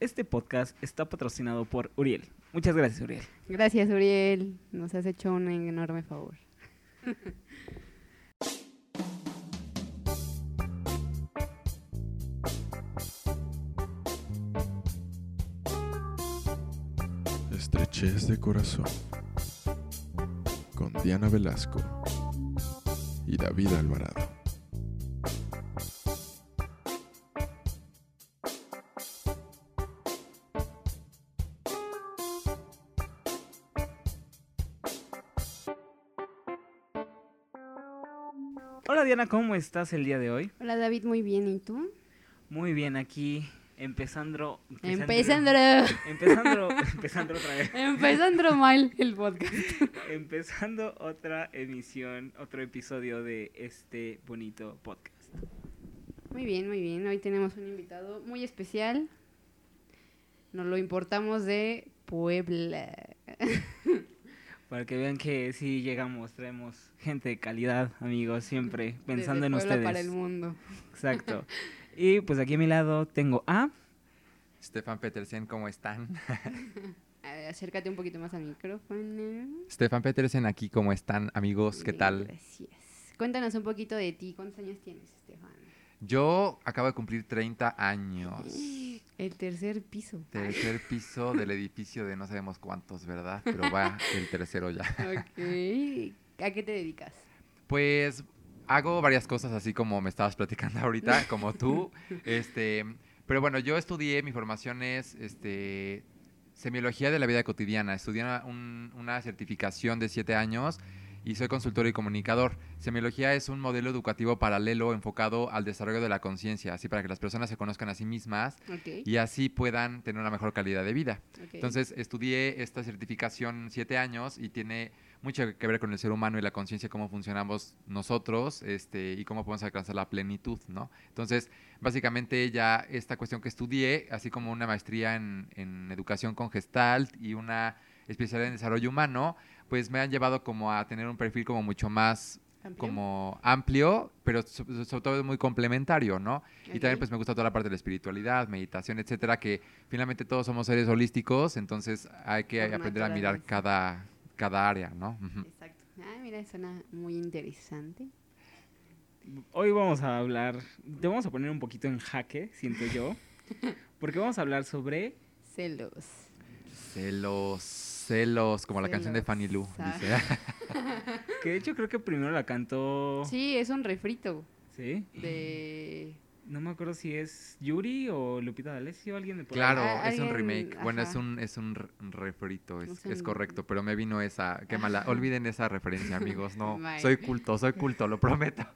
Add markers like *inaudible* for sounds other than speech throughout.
Este podcast está patrocinado por Uriel. Muchas gracias, Uriel. Gracias, Uriel. Nos has hecho un enorme favor. Estrechez de corazón. Con Diana Velasco y David Alvarado. ¿Cómo estás el día de hoy? Hola, David, muy bien. ¿Y tú? Muy bien, aquí empezando... Empezando. Empezando, *laughs* empezando otra vez. Empezando mal el podcast. *laughs* Empezando otra emisión, otro episodio de este bonito podcast. Muy bien, muy bien. Hoy tenemos un invitado muy especial. Nos lo importamos de Puebla. *laughs* Para que vean que si llegamos, traemos gente de calidad, amigos, siempre pensando Desde en ustedes. para el mundo. Exacto. *laughs* Y pues aquí a mi lado tengo a... Stefan Petersen, ¿cómo están? *laughs* A ver, acércate un poquito más al micrófono. Stefan Petersen aquí, ¿cómo están amigos? ¿Qué Bien, tal? Gracias. Cuéntanos un poquito de ti. ¿Cuántos años tienes, Estefan? Yo acabo de cumplir 30 años. El tercer piso. Tercer piso del edificio de no sabemos cuántos, ¿verdad? Pero va el tercero ya. *laughs* Ok. ¿A qué te dedicas? Pues hago varias cosas así como me estabas platicando *laughs* ahorita, como tú. *laughs* Este, pero bueno, yo estudié, mi formación es este, semiología de la vida cotidiana. Estudié una, un- una certificación de siete años y soy consultor y comunicador. Semiología es un modelo educativo paralelo enfocado al desarrollo de la conciencia, así para que las personas se conozcan a sí mismas Ok. y así puedan tener una mejor calidad de vida. ok. Entonces estudié esta certificación siete años y tiene mucho que ver con el ser humano y la conciencia, cómo funcionamos nosotros este, y cómo podemos alcanzar la plenitud, ¿no? Entonces, básicamente ya esta cuestión que estudié, así como una maestría en, en educación con Gestalt y una especialidad en desarrollo humano, pues me han llevado como a tener un perfil como mucho más ¿Amplio? como amplio, pero so- sobre todo muy complementario, ¿no? Y también pues me gusta toda la parte de la espiritualidad, meditación, etcétera, que finalmente todos somos seres holísticos, entonces hay que Por aprender a mirar cada, cada área, ¿no? Exacto. Ah, mira, suena muy interesante. Hoy vamos a hablar, te vamos a poner un poquito en jaque, siento yo, *laughs* porque vamos a hablar sobre... Celos. Celos, celos, como la canción de Fanny Lu, ah. dice. *laughs* Que de hecho creo que primero la cantó... Sí, es un refrito ¿Sí? de... No me acuerdo si es Yuri o Lupita D'Alessio, alguien de por. Claro, Ah, es un remake. Bueno, es un, es un re- un refrito, es, Es correcto, pero me vino esa, qué mala, olviden esa referencia, amigos, no, *laughs* soy culto, soy culto, lo prometo. *laughs*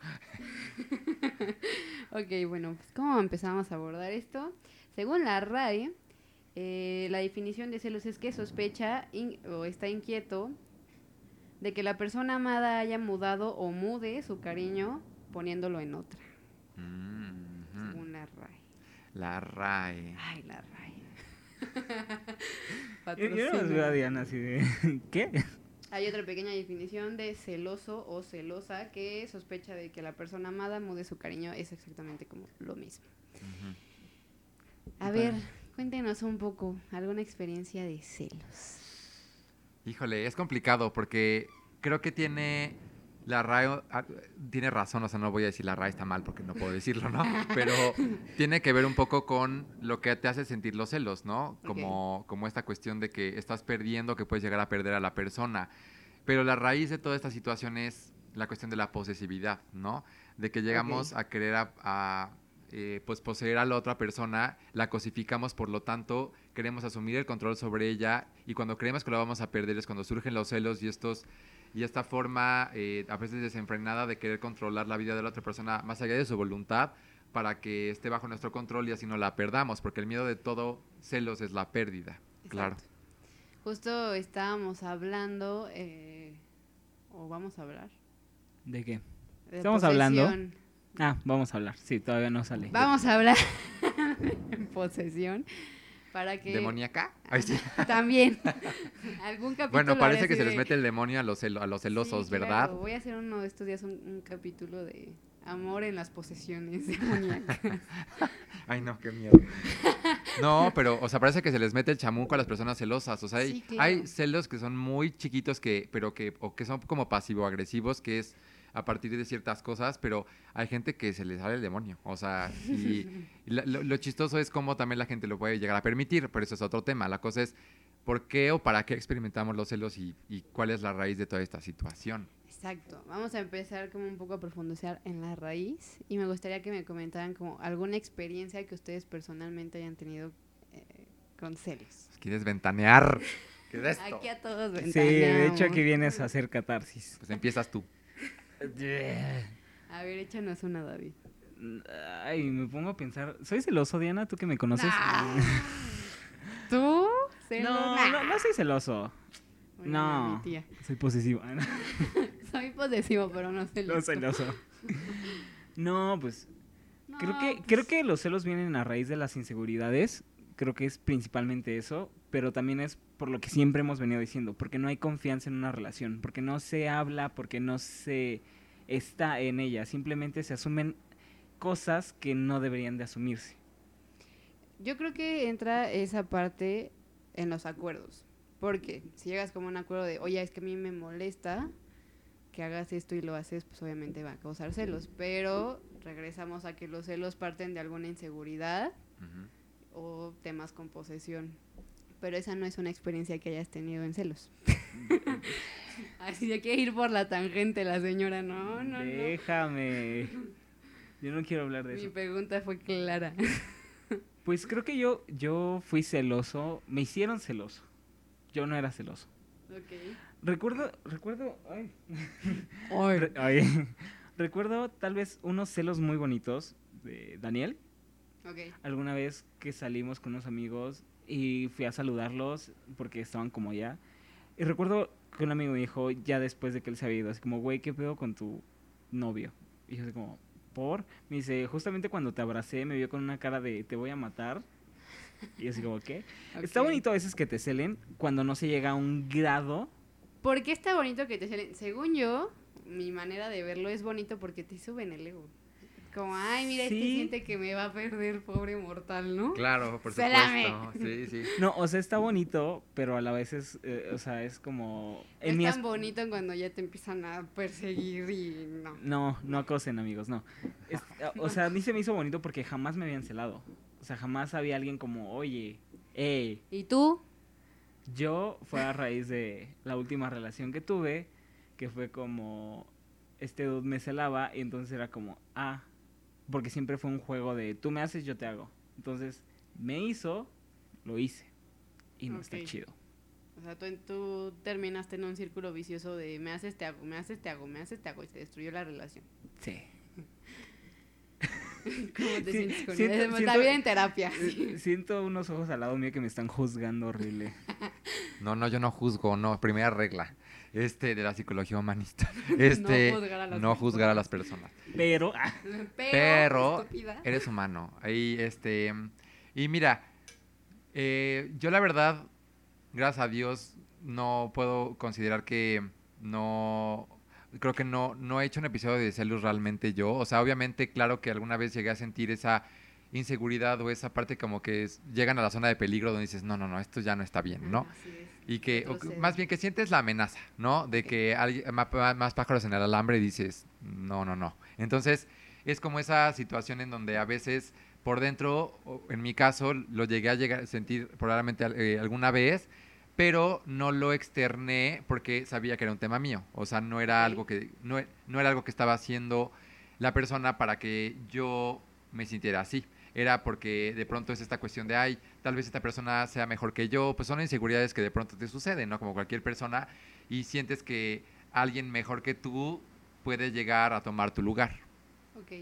Ok, bueno, pues ¿cómo empezamos a abordar esto? Según la RAE, eh, la definición de celos es que sospecha in- o está inquieto de que la persona amada haya mudado o mude su cariño poniéndolo en otra, Mm, según la RAE. La RAE. Ay, la RAE. *laughs* Yo, yo no a Diana así de... *laughs* ¿Qué? Hay otra pequeña definición de celoso o celosa que sospecha de que la persona amada mude su cariño. Es exactamente como lo mismo. Ujú. A ver, cuéntenos un poco, alguna experiencia de celos. Híjole, es complicado porque creo que tiene la RAE ah, tiene razón, o sea, no voy a decir la RAE está mal porque no puedo decirlo, ¿no? *laughs* Pero tiene que ver un poco con lo que te hace sentir los celos, ¿no? Como, como esta cuestión de que estás perdiendo, que puedes llegar a perder a la persona. Pero la raíz de toda esta situación es la cuestión de la posesividad, ¿no? De que llegamos a querer a, a, eh, pues poseer a la otra persona, la cosificamos, por lo tanto, queremos asumir el control sobre ella y cuando creemos que lo vamos a perder es cuando surgen los celos y estos y esta forma eh, a veces desenfrenada de querer controlar la vida de la otra persona más allá de su voluntad para que esté bajo nuestro control y así no la perdamos, porque el miedo de todo celos es la pérdida, claro. Justo estábamos hablando, eh, o vamos a hablar. ¿De qué? de Estamos hablando. Ah, vamos a hablar. Sí, todavía no sale. Vamos a hablar *laughs* de posesión. Para que. ¿Demoníaca? Ay, sí. *laughs* También. *laughs* Algún capítulo. Bueno, parece que se les mete el demonio a los, celo- a los celosos, Sí, ¿verdad? claro. Voy a hacer uno de estos días un, un capítulo de amor en las posesiones demoníacas. Ay, no, qué miedo. No, pero, o sea, parece que se les mete el chamuco a las personas celosas. O sea, hay, Sí, claro. hay celos que son muy chiquitos que, pero que, o que son como pasivo-agresivos, que es a partir de ciertas cosas, pero hay gente que se les sale el demonio. O sea, y, *laughs* lo, lo chistoso es cómo también la gente lo puede llegar a permitir, pero eso es otro tema. La cosa es, ¿por qué o para qué experimentamos los celos y, y cuál es la raíz de toda esta situación? Exacto. Vamos a empezar como un poco a profundizar en la raíz y me gustaría que me comentaran como alguna experiencia que ustedes personalmente hayan tenido eh, con celos. ¿Quieres ventanear? ¿Qué es esto? Aquí a todos Sí, de hecho aquí ventaneamos. vienes a hacer catarsis. Pues empiezas tú. A ver, échanos una, David. Ay, me pongo a pensar. ¿Soy celoso, Diana? ¿Tú que me conoces? Nah. ¿Tú? No, nah. no, no soy celoso. Bueno, No. tía. Soy posesivo. *laughs* Soy posesivo, pero no celoso. No celoso. *laughs* No, pues No, creo que pues, creo que los celos vienen a raíz de las inseguridades. Creo que es principalmente eso, pero también es por lo que siempre hemos venido diciendo, porque no hay confianza en una relación, porque no se habla, porque no se está en ella, simplemente se asumen cosas que no deberían de asumirse. Yo creo que entra esa parte en los acuerdos. Porque si llegas como a un acuerdo de, oye, es que a mí me molesta que hagas esto y lo haces, pues obviamente va a causar celos. Pero regresamos a que los celos parten de alguna inseguridad. O temas con posesión. Pero esa no es una experiencia que hayas tenido en celos. *laughs* Así de que ir por la tangente la señora, no, no, no. Déjame. Yo no quiero hablar de Mi eso. pregunta fue clara. Pues creo que yo yo fui celoso, me hicieron celoso. Yo no era celoso. ok. Recuerdo, recuerdo, ay. Re- ay. *laughs* Recuerdo tal vez unos celos muy bonitos de Daniel. Ok. Alguna vez que salimos con unos amigos y fui a saludarlos porque estaban como allá. Y recuerdo que un amigo me dijo, ya después de que él se había ido, así como, güey, ¿qué pedo con tu novio? Y yo así como, ¿por? Me dice, justamente cuando te abracé me vio con una cara de, te voy a matar. Y así como, ¿qué? *laughs* Está Ok. bonito a veces que te celen cuando no se llega a un grado. ¿Por qué está bonito que te celen? Según yo, mi manera de verlo es bonito porque te suben el ego. Como, ay, mira, este Sí. siente que me va a perder, pobre mortal, ¿no? Claro, por supuesto. Sí, sí. No, o sea, está bonito, pero a la vez es, eh, o sea, es como... es mi tan bonito cuando ya te empiezan a perseguir y no. No, no acosen, amigos, no. Es- *laughs* o sea, a mí se me hizo bonito porque jamás me habían celado. O sea, jamás había alguien como, oye, hey, ¿Y tú? yo fue a raíz de la última relación que tuve, que fue como, este dude me celaba y entonces era como, ah, porque siempre fue un juego de, tú me haces, yo te hago. Entonces, me hizo, lo hice. Y no está chido. O sea, tú, tú terminaste en un círculo vicioso de me haces, te hago, me haces, te hago, me haces, te hago y se destruyó la relación. Sí. *laughs* ¿Cómo te Sí, sientes con siento-? Está siento- bien en terapia. Eh, Siento unos ojos al lado mío que me están juzgando horrible. *laughs* No, no, yo no juzgo, no, primera regla. Este, de la psicología humanista. *laughs* Este, No juzgar a las no juzgar a las personas. Pero, ah, Pero, eres humano. Ahí, este. Y mira, eh, yo la verdad, gracias a Dios, no puedo considerar que no. Creo que no, no he hecho un episodio de celos realmente yo. O sea, obviamente, claro que alguna vez llegué a sentir esa inseguridad o esa parte como que es- llegan a la zona de peligro donde dices, no, no, no, esto ya no está bien, ¿no? Así es. Y que, o más bien que sientes la amenaza, ¿no? De que ma- más, pájaros en el alambre y dices, no, no, no. Entonces, es como esa situación en donde a veces por dentro, en mi caso, lo llegué a llegar a sentir probablemente eh, alguna vez, pero no lo externé porque sabía que era un tema mío. O sea, no era algo que, no, no era algo que estaba haciendo la persona para que yo me sintiera así. Era porque de pronto es esta cuestión de, ay, tal vez esta persona sea mejor que yo. Pues son inseguridades que de pronto te suceden, ¿no? Como cualquier persona. Y sientes que alguien mejor que tú puede llegar a tomar tu lugar. Ok.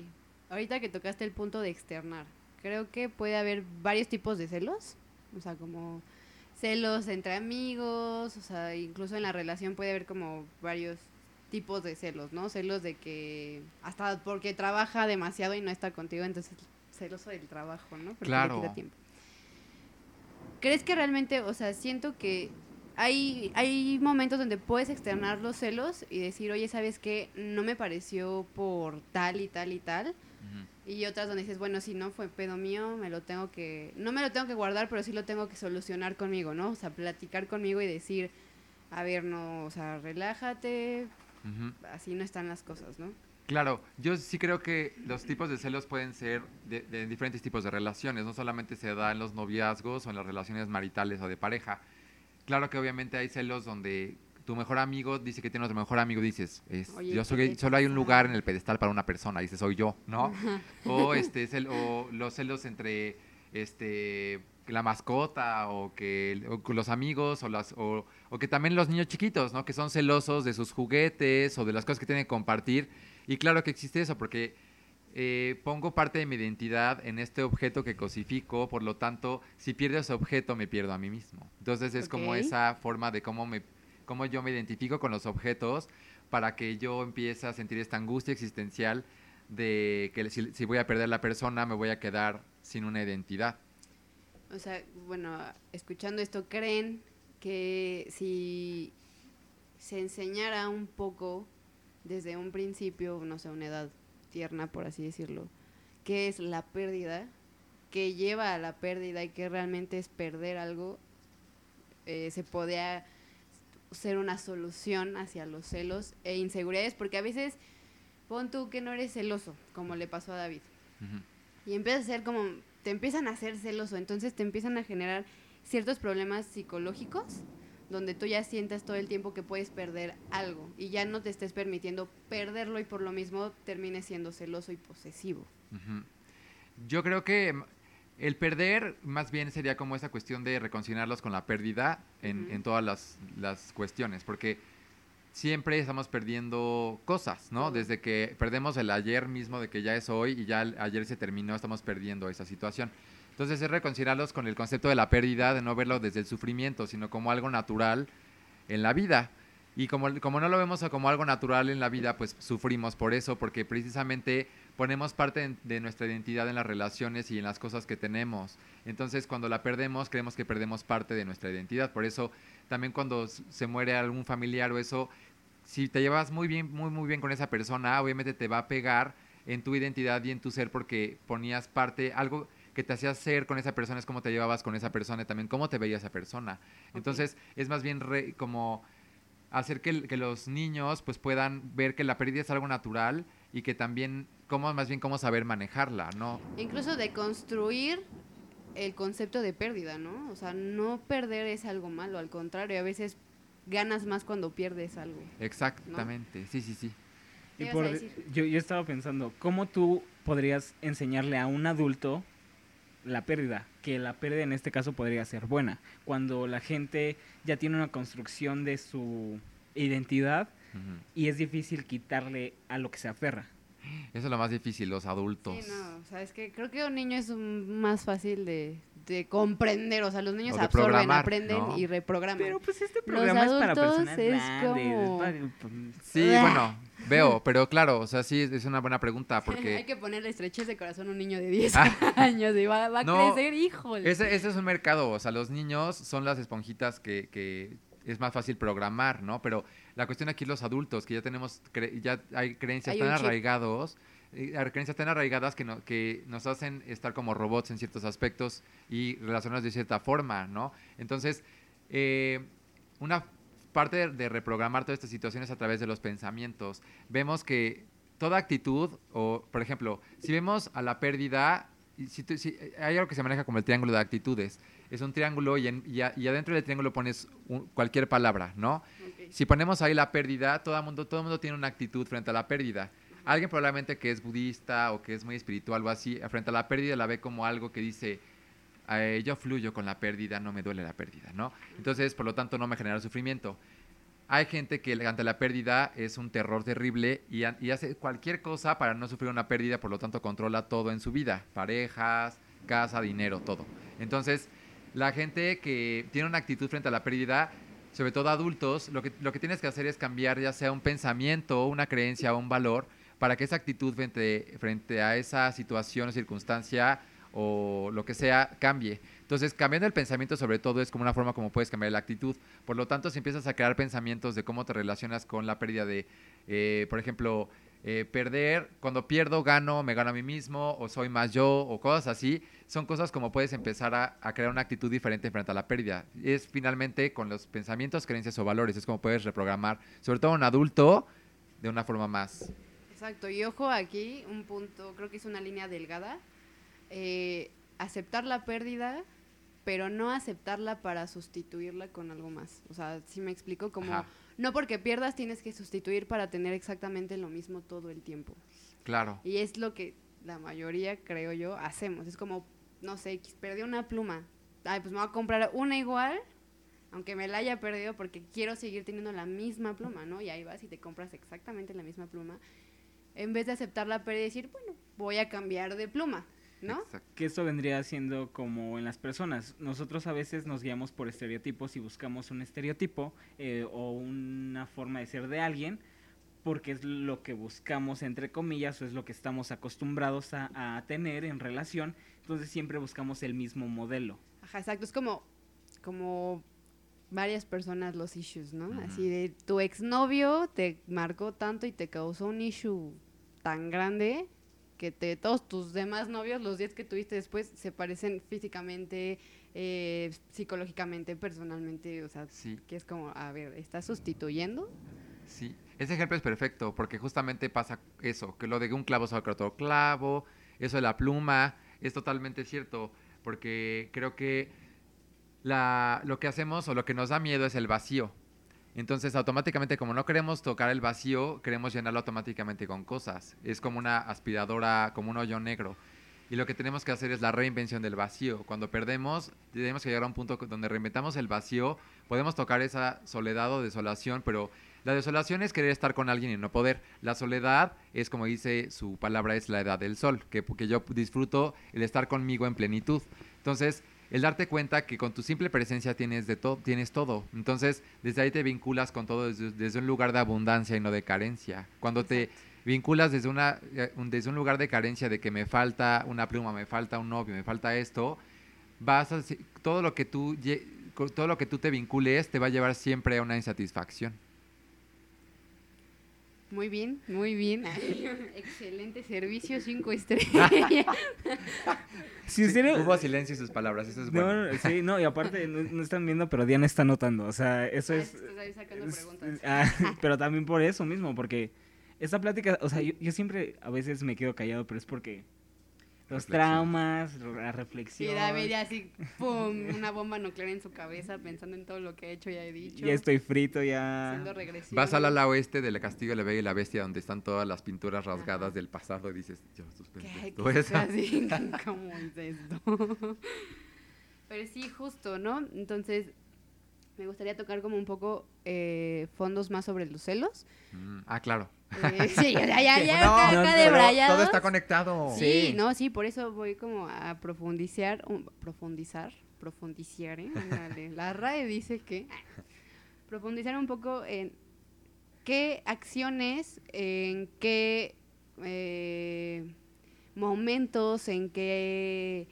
Ahorita que tocaste el punto de externar, creo que puede haber varios tipos de celos. O sea, como celos entre amigos, o sea, incluso en la relación puede haber como varios tipos de celos, ¿no? Celos de que hasta porque trabaja demasiado y no está contigo, entonces celoso del trabajo, ¿no? Porque Claro. le quita tiempo. ¿Crees que realmente, o sea, siento que hay, hay momentos donde puedes externar los celos y decir, oye, ¿sabes qué? No me pareció por tal y tal y tal. Y otras donde dices, bueno, si no fue pedo mío, me lo tengo que, no me lo tengo que guardar, pero sí lo tengo que solucionar conmigo, ¿no? O sea, platicar conmigo y decir, a ver, no, o sea, relájate, así no están las cosas, ¿no? Claro, yo sí creo que los tipos de celos pueden ser de, de diferentes tipos de relaciones, no solamente se da en los noviazgos o en las relaciones maritales o de pareja. Claro que obviamente hay celos donde tu mejor amigo dice que tiene otro mejor amigo, dices, es, Oye, yo ¿qué soy, solo hay un lugar en el pedestal para una persona, dice, soy yo, ¿no? o, este, cel- o los celos entre este, la mascota o que o los amigos o, las, o, o que también los niños chiquitos, ¿no? Que son celosos de sus juguetes o de las cosas que tienen que compartir. Y claro que existe eso porque eh, pongo parte de mi identidad en este objeto que cosifico, por lo tanto, si pierdo ese objeto, me pierdo a mí mismo. Entonces es como Ok. esa forma de cómo, me, cómo yo me identifico con los objetos para que yo empiece a sentir esta angustia existencial de que si, si voy a perder la persona, me voy a quedar sin una identidad. O sea, bueno, escuchando esto, ¿creen que si se enseñara un poco desde un principio, no sé, una edad tierna, por así decirlo, qué es la pérdida, qué lleva a la pérdida y qué realmente es perder algo, eh, se podría ser una solución hacia los celos e inseguridades? Porque a veces, pon tú que no eres celoso, como le pasó a David. Ujú. Y empieza a ser como, te empiezan a hacer celoso, entonces te empiezan a generar ciertos problemas psicológicos donde tú ya sientas todo el tiempo que puedes perder algo y ya no te estés permitiendo perderlo y por lo mismo termines siendo celoso y posesivo. Yo creo que mm, el perder más bien sería como esa cuestión de reconciliarlos con la pérdida en, todas las, las cuestiones, porque siempre estamos perdiendo cosas, ¿no? Desde que perdemos el ayer mismo de que ya es hoy y ya el ayer se terminó, estamos perdiendo esa situación. Entonces es reconciliarlos con el concepto de la pérdida, de no verlo desde el sufrimiento, sino como algo natural en la vida. Y como, como no lo vemos como algo natural en la vida, pues sufrimos por eso, porque precisamente ponemos parte de, nuestra identidad en las relaciones y en las cosas que tenemos. Entonces, cuando la perdemos, creemos que perdemos parte de nuestra identidad. Por eso, también cuando se muere algún familiar o eso, si te llevas muy bien, muy, muy bien con esa persona, obviamente te va a pegar en tu identidad y en tu ser porque ponías parte, algo que te hacía ser con esa persona es cómo te llevabas con esa persona y también cómo te veía esa persona. Entonces, es más bien re- como hacer que, que los niños pues puedan ver que la pérdida es algo natural y que también cómo más bien cómo saber manejarla, ¿no? Incluso de construir el concepto de pérdida, ¿no? O sea, no perder es algo malo, al contrario, a veces ganas más cuando pierdes algo. Exactamente. Sí, sí, sí. ¿Qué Y por, yo, yo estaba pensando, ¿cómo tú podrías enseñarle a un adulto la pérdida? Que la pérdida en este caso podría ser buena. Cuando la gente ya tiene una construcción de su identidad Ujú. y es difícil quitarle a lo que se aferra. Eso es lo más difícil, los adultos. Sí, no, o sea, es que creo que un niño es un- más fácil de, de comprender, o sea, los niños absorben, aprenden ¿no? y reprograman. Pero pues este Los programa es para adultos personas es grandes. es como- para- pues, *laughs* Sí, Ah. bueno, veo, pero claro, o sea, sí, es una buena pregunta *laughs* Hay porque que ponerle estrechez de corazón a un niño de 10 *laughs* Ah. años y va, va a crecer, híjole. ese, ese es un mercado, o sea, los niños son las esponjitas que, que es más fácil programar, ¿no? Pero la cuestión aquí los adultos, que ya tenemos, cre- ya hay creencias Hay tan arraigados, eh, hay creencias tan arraigadas que, no- que nos hacen estar como robots en ciertos aspectos y relacionarnos de cierta forma, ¿no? Entonces, eh, una parte de, de reprogramar todas estas situaciones a través de los pensamientos. Vemos que toda actitud, o por ejemplo, si vemos a la pérdida, si si- hay algo que se maneja como el triángulo de actitudes. Es un triángulo y, en- y a- y adentro del triángulo pones un- cualquier palabra, ¿no? Si ponemos ahí la pérdida, todo el mundo, todo mundo tiene una actitud frente a la pérdida. Alguien probablemente que es budista o que es muy espiritual o así, frente a la pérdida la ve como algo que dice, eh, yo fluyo con la pérdida, no me duele la pérdida, ¿no? Entonces, por lo tanto, no me genera sufrimiento. Hay gente que ante la pérdida es un terror terrible y, ha- y hace cualquier cosa para no sufrir una pérdida, por lo tanto controla todo en su vida, parejas, casa, dinero, todo. Entonces, la gente que tiene una actitud frente a la pérdida, sobre todo adultos, lo que, lo que tienes que hacer es cambiar ya sea un pensamiento, una creencia o un valor para que esa actitud frente, frente a esa situación o circunstancia o lo que sea cambie. Entonces, cambiando el pensamiento sobre todo es como una forma como puedes cambiar la actitud. Por lo tanto, si empiezas a crear pensamientos de cómo te relacionas con la pérdida de, eh, por ejemplo, eh, perder, cuando pierdo, gano, me gano a mí mismo, o soy más yo, o cosas así, son cosas como puedes empezar a, a crear una actitud diferente frente a la pérdida. Es finalmente con los pensamientos, creencias o valores, es como puedes reprogramar, sobre todo un adulto, de una forma más. Exacto, y ojo aquí, un punto, creo que es una línea delgada. Eh, aceptar la pérdida, pero no aceptarla para sustituirla con algo más. O sea, si me explico, como Ajá. no porque pierdas tienes que sustituir para tener exactamente lo mismo todo el tiempo. Claro. Y es lo que la mayoría, creo yo, hacemos. Es como, no sé, perdí una pluma. Ay, pues me voy a comprar una igual, aunque me la haya perdido, porque quiero seguir teniendo la misma pluma, ¿no? Y ahí vas y te compras exactamente la misma pluma. En vez de aceptar la pérdida y decir, bueno, voy a cambiar de pluma, ¿no? Exacto. Que esto vendría siendo como en las personas. Nosotros a veces nos guiamos por estereotipos y buscamos un estereotipo eh, o una forma de ser de alguien porque es lo que buscamos entre comillas o es lo que estamos acostumbrados a, a tener en relación. Entonces siempre buscamos el mismo modelo. Ajá, exacto. Es como, como varias personas los issues, ¿no? Así de tu exnovio te marcó tanto y te causó un issue tan grande que te, todos tus demás novios, los 10 que tuviste después, se parecen físicamente, eh, psicológicamente, personalmente, o sea, Sí. que es como, a ver, ¿estás sustituyendo? Sí, ese ejemplo es perfecto porque justamente pasa eso, que lo de un clavo saca otro clavo, eso de la pluma, es totalmente cierto, porque creo que la, lo que hacemos o lo que nos da miedo es el vacío. Entonces, automáticamente, como no queremos tocar el vacío, queremos llenarlo automáticamente con cosas. Es como una aspiradora, como un hoyo negro. Y lo que tenemos que hacer es la reinvención del vacío. Cuando perdemos, tenemos que llegar a un punto donde reinventamos el vacío, podemos tocar esa soledad o desolación, pero la desolación es querer estar con alguien y no poder. La soledad es, como dice su palabra, es la edad del sol, que, que yo disfruto el estar conmigo en plenitud. Entonces, el darte cuenta que con tu simple presencia tienes, de to- tienes todo. Entonces, desde ahí te vinculas con todo desde, desde un lugar de abundancia y no de carencia. Cuando te vinculas desde, una, eh, un- desde un lugar de carencia, de que me falta una pluma, me falta un novio, me falta esto, vas a, todo lo que tú todo lo que tú te vincules te va a llevar siempre a una insatisfacción. Muy bien, muy bien. *laughs* Excelente servicio, cinco estrellas. *laughs* Si Hubo silencio en sus palabras, eso es No, bueno. no, sí, no, y aparte no, no están viendo, pero Diana está notando. O sea, eso Ah, es. estás ahí sacando es- preguntas. *laughs* ah, pero también por eso mismo, porque esta plática, o sea, yo, yo siempre a veces me quedo callado, pero es porque los traumas, la Y reflexión. David ya así, pum, una bomba nuclear en su cabeza pensando en todo lo que he hecho y he dicho. ya estoy frito, ya. Vas al ala oeste del Castillo de la Bella y la Bestia, donde están todas las pinturas rasgadas del pasado y dices, yo suspendí ¿Qué, *laughs* esto, qué es esa". así? *laughs* ¿Cómo es esto? *laughs* Pero sí, justo, ¿no? Entonces, me gustaría tocar como un poco eh, fondos más sobre los celos. Mm, Ah, claro. Eh, sí, ya, ya, ya, *laughs* No, acá, debrayados. todo está conectado. Sí, Sí. no, sí, por eso voy como a profundizar, um, profundizar, profundizar, ¿eh? La RAE dice que profundizar un poco en qué acciones, en qué eh, momentos, en qué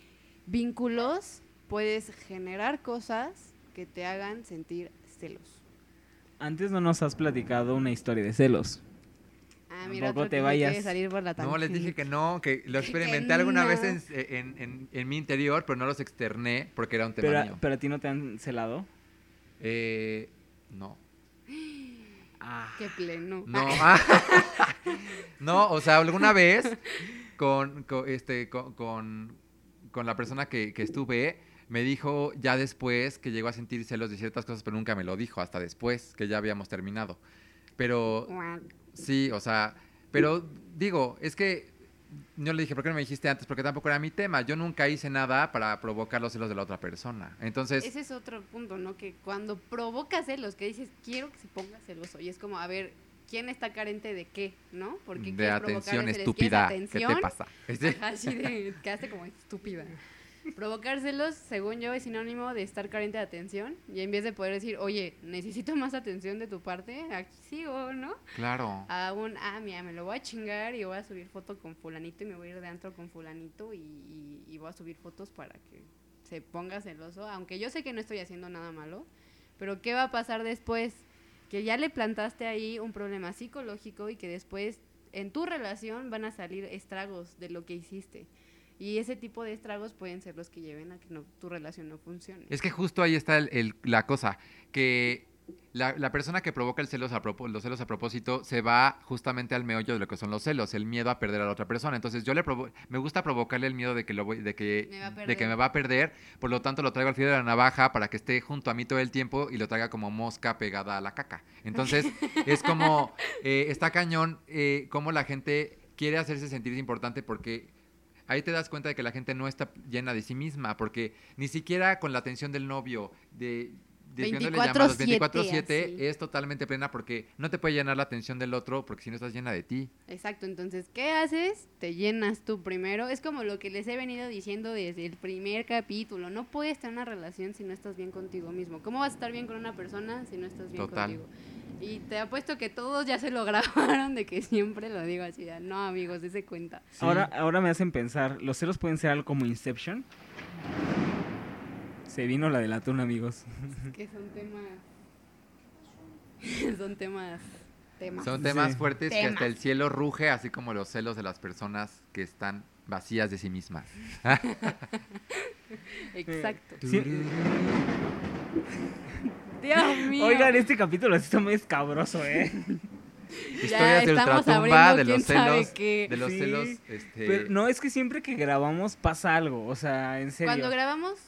vínculos puedes generar cosas que te hagan sentir celos. Antes no nos has platicado una historia de celos. Ah, mira, Tampoco otro te que vayas. salir por la No, les dije que no, que lo Que experimenté alguna vez en, en- en- en mi interior, pero no los externé porque era un tema Pero, mío. pero a ti no te han celado. Eh, no. Ah. *gasps* Qué pleno. No, ah, *laughs* *laughs* no, o sea, alguna vez con, con, este, con, con- con la persona que, que estuve, me dijo ya después que llegó a sentir celos de ciertas cosas, pero nunca me lo dijo, hasta después, que ya habíamos terminado. Pero sí, o sea, pero digo, es que yo le dije, ¿por qué no me dijiste antes? Porque tampoco era mi tema. Yo nunca hice nada para provocar los celos de la otra persona. Entonces, Ese es otro punto, ¿no? Que cuando provocas celos, que dices, quiero que se ponga celoso, y es como, a ver, ¿quién está carente de qué? ¿No? Porque de atención estúpida, ¿qué te pasa? *laughs* Ajá, así de, quedaste como estúpida. Provocárselos, según yo, es sinónimo de estar carente de atención. Y en vez de poder decir, oye, necesito más atención de tu parte, aquí sigo, ¿no? Claro. A un, ah, mira, me lo voy a chingar y voy a subir foto con fulanito y me voy a ir de antro con fulanito y, y- y voy a subir fotos para que se ponga celoso. Aunque yo sé que no estoy haciendo nada malo, pero ¿qué va a pasar después? Que ya le plantaste ahí un problema psicológico y que después en tu relación van a salir estragos de lo que hiciste. Y ese tipo de estragos pueden ser los que lleven a que no, tu relación no funcione. Es que justo ahí está el- el- la cosa, que la, la persona que provoca el celos a los celos a propósito se va justamente al meollo de lo que son los celos, el miedo a perder a la otra persona. Entonces yo le provo- me gusta provocarle el miedo de que, lo voy- de, que, Me va a de que perder. me va a perder, por lo tanto lo traigo al filo de la navaja para que esté junto a mí todo el tiempo y lo traiga como mosca pegada a la caca. Entonces *laughs* es como, eh, está cañón eh, cómo la gente quiere hacerse sentir importante porque ahí te das cuenta de que la gente no está llena de sí misma, porque ni siquiera con la atención del novio, de desviándole llamadas 24/7, 24/7 así. es totalmente plena porque no te puede llenar la atención del otro porque si no estás llena de ti. Exacto, entonces, ¿qué haces? Te llenas tú primero. Es como lo que les he venido diciendo desde el primer capítulo. No puedes tener una relación si no estás bien contigo mismo. ¿Cómo vas a estar bien con una persona si no estás bien Total. contigo? Y te apuesto que todos ya se lo *laughs* grabaron de que siempre lo digo así. de, No, amigos, dése cuenta. Sí. Ahora, ahora me hacen pensar, ¿los celos pueden ser algo como Inception? Se vino la del atún, amigos. Que son temas... *laughs* son temas... Temas. Son temas Sí. fuertes que hasta el cielo ruge, así como los celos de las personas que están vacías de sí mismas. *laughs* Exacto. Sí. *laughs* Dios mío. Oigan, este capítulo está muy escabroso, ¿eh? Historias de ultratumba, de los celos, de los Sí, celos, este, Pero no, es que siempre que grabamos pasa algo, o sea, en serio. Cuando grabamos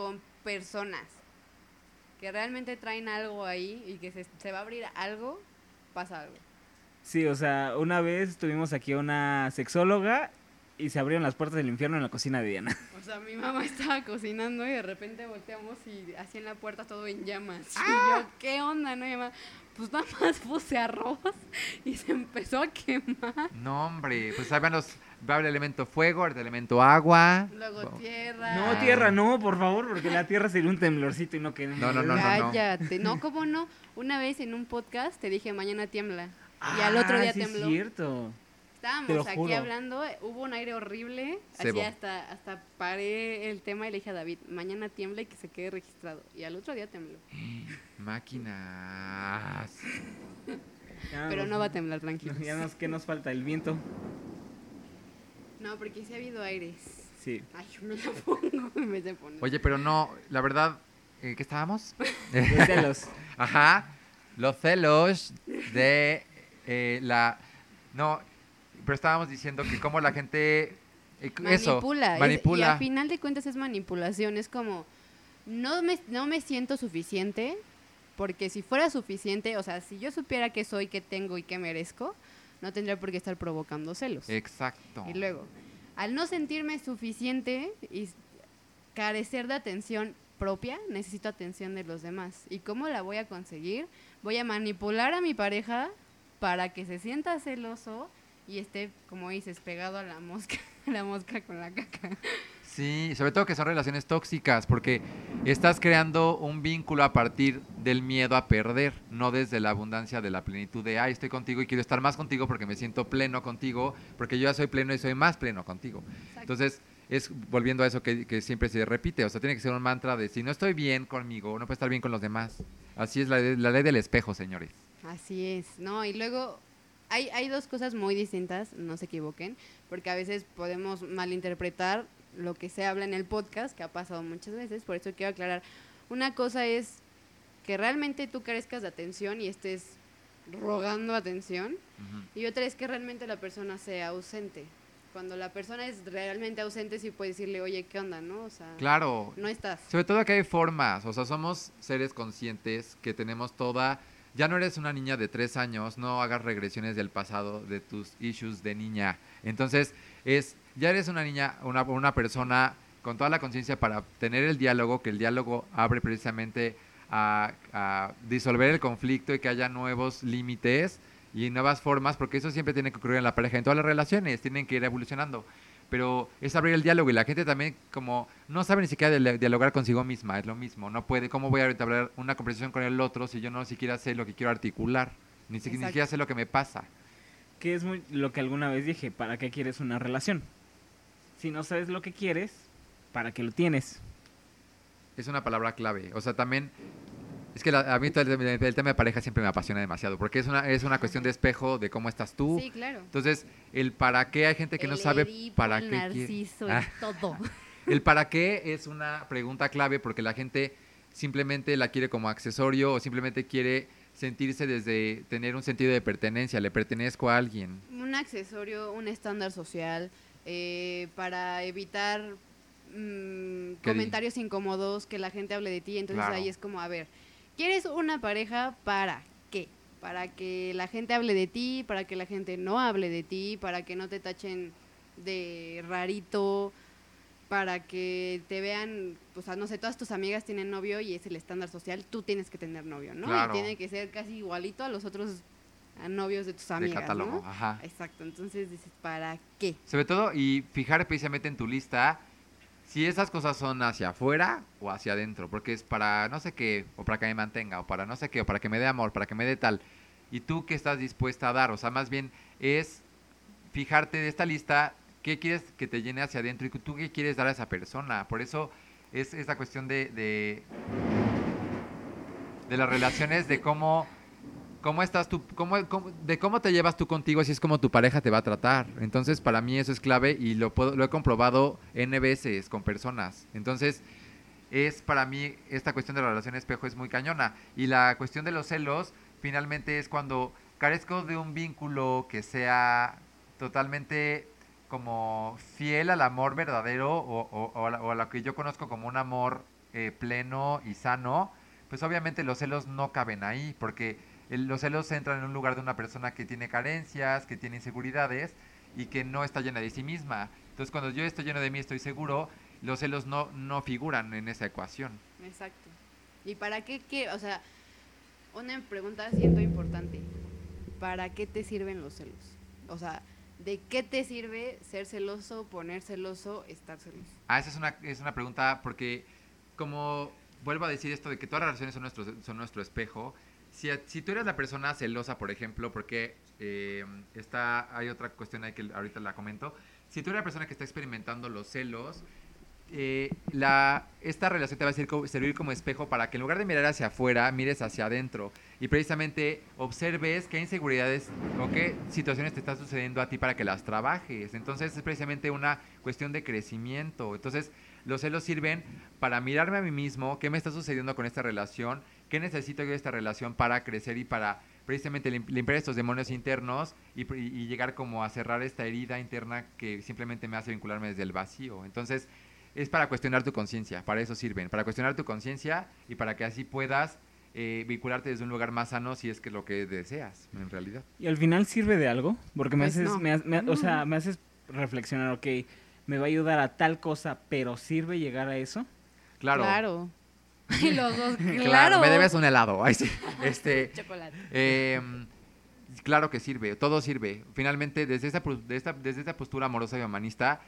con personas que realmente traen algo ahí y que se, se va a abrir algo, pasa algo. Sí, o sea, una vez tuvimos aquí a una sexóloga y se abrieron las puertas del infierno en la cocina de Diana. *laughs* O sea, mi mamá estaba cocinando y de repente volteamos y así en la puerta todo en llamas. *laughs* Y ¡Ah! yo, ¿qué onda? No, y mi mamá, pues nada más *laughs* puse arroz y se empezó a quemar. No, hombre, pues ahí van los, va el elemento fuego, el elemento agua. Luego tierra. No, tierra, no, por favor, porque la tierra sería un temblorcito y no que... No, no, no, no. Cállate. No, *laughs* ¿cómo no? Una vez en un podcast te dije, mañana tiembla. Y al otro Ah, día sí tembló. Es cierto. Estábamos aquí juro. hablando, eh, hubo un aire horrible, Sebo. así hasta, hasta paré el tema y le dije a David, mañana tiembla y que se quede registrado. Y al otro día tembló. Máquinas. Ya *laughs* Pero no va a temblar, tranquilo. Ya nos, ¿qué nos falta? El viento. No, porque sí ha habido aires. Sí. Ay, yo me la pongo *laughs* en vez de poner. Oye, pero no, la verdad, ¿en qué estábamos? Los celos. *laughs* Ajá, los celos de eh, la... No, pero estábamos diciendo que como la gente... eh, Eso, manipula. es- y manipula. al final de cuentas es manipulación. Es como, no me, no me siento suficiente, porque si fuera suficiente, o sea, si yo supiera qué soy, qué tengo y qué merezco, no tendría por qué estar provocando celos. Exacto. Y luego, al no sentirme suficiente y carecer de atención propia, necesito atención de los demás. ¿Y cómo la voy a conseguir? Voy a manipular a mi pareja para que se sienta celoso y esté, como dices, pegado a la mosca, *laughs* a la mosca con la caca. Sí, sobre todo que son relaciones tóxicas, porque estás creando un vínculo a partir del miedo a perder, no desde la abundancia de la plenitud de, ay, estoy contigo y quiero estar más contigo porque me siento pleno contigo, porque yo ya soy pleno y soy más pleno contigo. Entonces, es volviendo a eso que, que siempre se repite, o sea, tiene que ser un mantra de, si no estoy bien conmigo, no puedo estar bien con los demás. Así es la, la ley del espejo, señores. Así es, ¿no? Y luego hay, hay dos cosas muy distintas, no se equivoquen, porque a veces podemos malinterpretar lo que se habla en el podcast, que ha pasado muchas veces, por eso quiero aclarar. Una cosa es que realmente tú carezcas de atención y estés rogando atención, Ujú. y otra es que realmente la persona sea ausente. Cuando la persona es realmente ausente, sí puedes decirle, oye, ¿qué onda, no? O sea, Claro, no estás. Sobre todo que hay formas, o sea, somos seres conscientes que tenemos toda... Ya no eres una niña de tres años, no hagas regresiones del pasado de tus issues de niña. Entonces, es ya eres una niña, una, una persona con toda la conciencia para tener el diálogo, que el diálogo abre precisamente a, a disolver el conflicto y que haya nuevos límites y nuevas formas, porque eso siempre tiene que ocurrir en la pareja, en todas las relaciones, tienen que ir evolucionando pero es abrir el diálogo y la gente también como no sabe ni siquiera dial- dialogar consigo misma, es lo mismo, no puede, ¿cómo voy a entablar una conversación con el otro si yo no siquiera sé lo que quiero articular, ni, si- ni siquiera sé lo que me pasa? Que es muy, lo que alguna vez dije, ¿para qué quieres una relación? Si no sabes lo que quieres, ¿para qué lo tienes? Es una palabra clave, o sea, también Es que la- a mí todo el, el tema de pareja siempre me apasiona demasiado, porque es una, es una cuestión de espejo de cómo estás tú. Sí, claro. Entonces, el para qué hay gente que no sabe Edipo, para el qué narciso, Ah. todo. *laughs* El para qué es una pregunta clave porque la gente simplemente la quiere como accesorio o simplemente quiere sentirse desde tener un sentido de pertenencia, le pertenezco a alguien. Un accesorio, un estándar social eh, para evitar mm, di- comentarios incómodos, que la gente hable de ti. Entonces Claro. ahí es como, a ver, ¿quieres una pareja para qué? Para que la gente hable de ti, para que la gente no hable de ti, para que no te tachen de rarito, para que te vean, o sea, no sé, todas tus amigas tienen novio y es el estándar social, tú tienes que tener novio, ¿no? Claro. Y tiene que ser casi igualito a los otros a novios de tus de amigas, catálogo. ¿no? Ajá. Exacto, entonces dices, ¿para qué? Sobre todo, y fijar precisamente en tu lista si esas cosas son hacia afuera o hacia adentro, porque es para no sé qué, o para que me mantenga, o para no sé qué, o para que me dé amor, para que me dé tal. Y tú qué estás dispuesta a dar, o sea, más bien es fijarte de esta lista qué quieres que te llene hacia adentro y tú qué quieres dar a esa persona. Por eso es esta cuestión de, de, de las relaciones, de cómo cómo estás tú, cómo, cómo- de cómo te llevas tú contigo, así es como tu pareja te va a tratar. Entonces, para mí eso es clave y lo, puedo- lo he comprobado N veces con personas. Entonces, es para mí esta cuestión de la relación espejo es muy cañona. Y la cuestión de los celos, finalmente es cuando carezco de un vínculo que sea totalmente como fiel al amor verdadero o, o- o a, o a lo que yo conozco como un amor eh, pleno y sano, pues obviamente los celos no caben ahí, porque el- los celos entran en un lugar de una persona que tiene carencias, que tiene inseguridades y que no está llena de sí misma. Entonces cuando yo estoy lleno de mí, estoy seguro, los celos no, no figuran en esa ecuación. Exacto. ¿Y para qué, qué? O sea, una pregunta siento importante. ¿Para qué te sirven los celos? O sea, ¿de qué te sirve ser celoso, poner celoso, estar celoso? Ah, esa es una, es una pregunta porque como vuelvo a decir esto de que todas las relaciones son nuestro, son nuestro espejo, si, tú eres la persona celosa, por ejemplo, porque eh, está, hay otra cuestión ahí que ahorita la comento, si tú eres la persona que está experimentando los celos, eh, esta relación te va a servir como espejo para que en lugar de mirar hacia afuera, mires hacia adentro y precisamente observes qué inseguridades o qué situaciones te están sucediendo a ti para que las trabajes. Entonces es precisamente una cuestión de crecimiento. Entonces los celos sirven para mirarme a mí mismo, qué me está sucediendo con esta relación, qué necesito yo de esta relación para crecer y para precisamente lim- limpiar estos demonios internos y, y llegar como a cerrar esta herida interna que simplemente me hace vincularme desde el vacío. Entonces es para cuestionar tu conciencia, para eso sirven, para cuestionar tu conciencia y para que así puedas eh, vincularte desde un lugar más sano si es que lo que deseas, en realidad. Y al final sirve de algo, porque me Pues haces, no. me me o sea, me haces reflexionar, ok, me va a ayudar a tal cosa, pero sirve llegar a eso. Claro. Claro. *laughs* Y los dos, claro. Claro, me debes un helado. Ay, sí. *laughs* Este, Chocolate. eh, claro que sirve, todo sirve. Finalmente, desde esta, de esta- desde esta postura amorosa y humanista,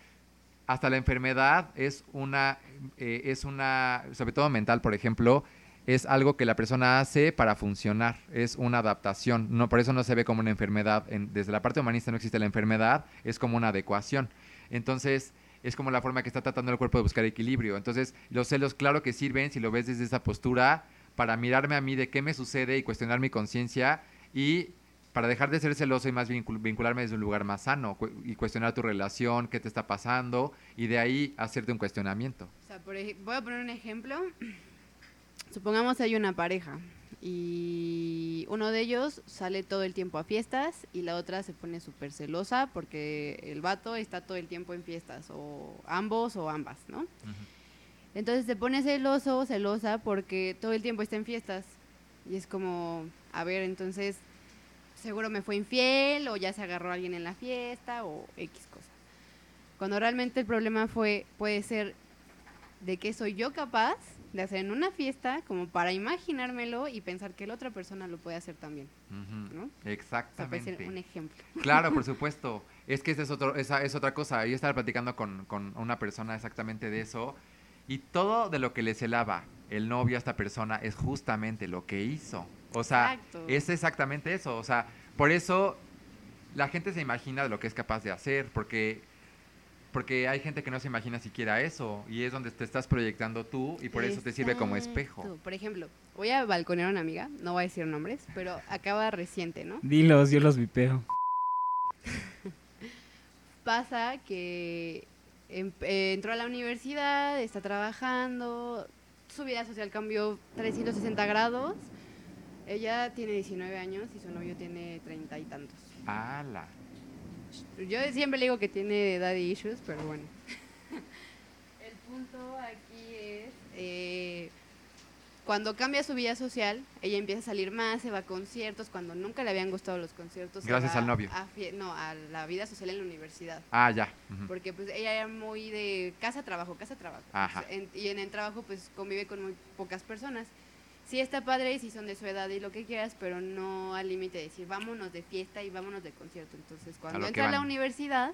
hasta la enfermedad es una, eh, es una, sobre todo mental, por ejemplo, es algo que la persona hace para funcionar, es una adaptación. No, por eso no se ve como una enfermedad. En- desde la parte humanista no existe la enfermedad, es como una adecuación. Entonces, es como la forma que está tratando el cuerpo de buscar equilibrio. Entonces, los celos, claro que sirven, si lo ves desde esa postura, para mirarme a mí de qué me sucede y cuestionar mi conciencia y para dejar de ser celoso y más vincul- vincularme desde un lugar más sano y cuestionar tu relación, qué te está pasando y de ahí hacerte un cuestionamiento. Voy a poner un ejemplo. *clears throat* Supongamos hay una pareja y uno de ellos sale todo el tiempo a fiestas y la otra se pone súper celosa porque el vato está todo el tiempo en fiestas, o ambos o ambas, ¿no? Entonces se pone celoso o celosa porque todo el tiempo está en fiestas y es como, a ver, entonces seguro me fue infiel o ya se agarró a alguien en la fiesta o X cosa. Cuando realmente el problema fue, puede ser de qué soy yo capaz de hacer en una fiesta como para imaginármelo y pensar que la otra persona lo puede hacer también, Ujú, ¿no? O sea, puede Exactamente. ser un ejemplo. Claro, *laughs* por supuesto. Es que esa es, otro, esa es otra cosa. Yo estaba platicando con, con una persona exactamente de eso. Y todo de lo que le celaba el novio a esta persona es justamente lo que hizo. O sea, Exacto. es exactamente eso. O sea, por eso la gente se imagina de lo que es capaz de hacer. Porque porque hay gente que no se imagina siquiera eso y es donde te estás proyectando tú y por eso te sirve como espejo. Por ejemplo, voy a balconear a una amiga, no voy a decir nombres, pero acaba reciente, ¿no? Dilos, yo los vipeo. *laughs* Pasa que em- eh, entró a la universidad, está trabajando, su vida social cambió 360 grados. Ella tiene 19 años y su novio tiene 30 y tantos. ¡Hala! Yo siempre le digo que tiene daddy issues, pero bueno. *laughs* El punto aquí es, eh, cuando cambia su vida social, ella empieza a salir más, se va a conciertos, cuando nunca le habían gustado los conciertos. Gracias al novio. a no, a la vida social en la universidad. Ah, ya. Porque pues ella era muy de casa, trabajo, casa, trabajo. Ajá. En- y en el trabajo pues convive con muy pocas personas. Sí está padre si son de su edad y lo que quieras, pero no al límite de decir vámonos de fiesta y vámonos de concierto. Entonces cuando entra a la universidad,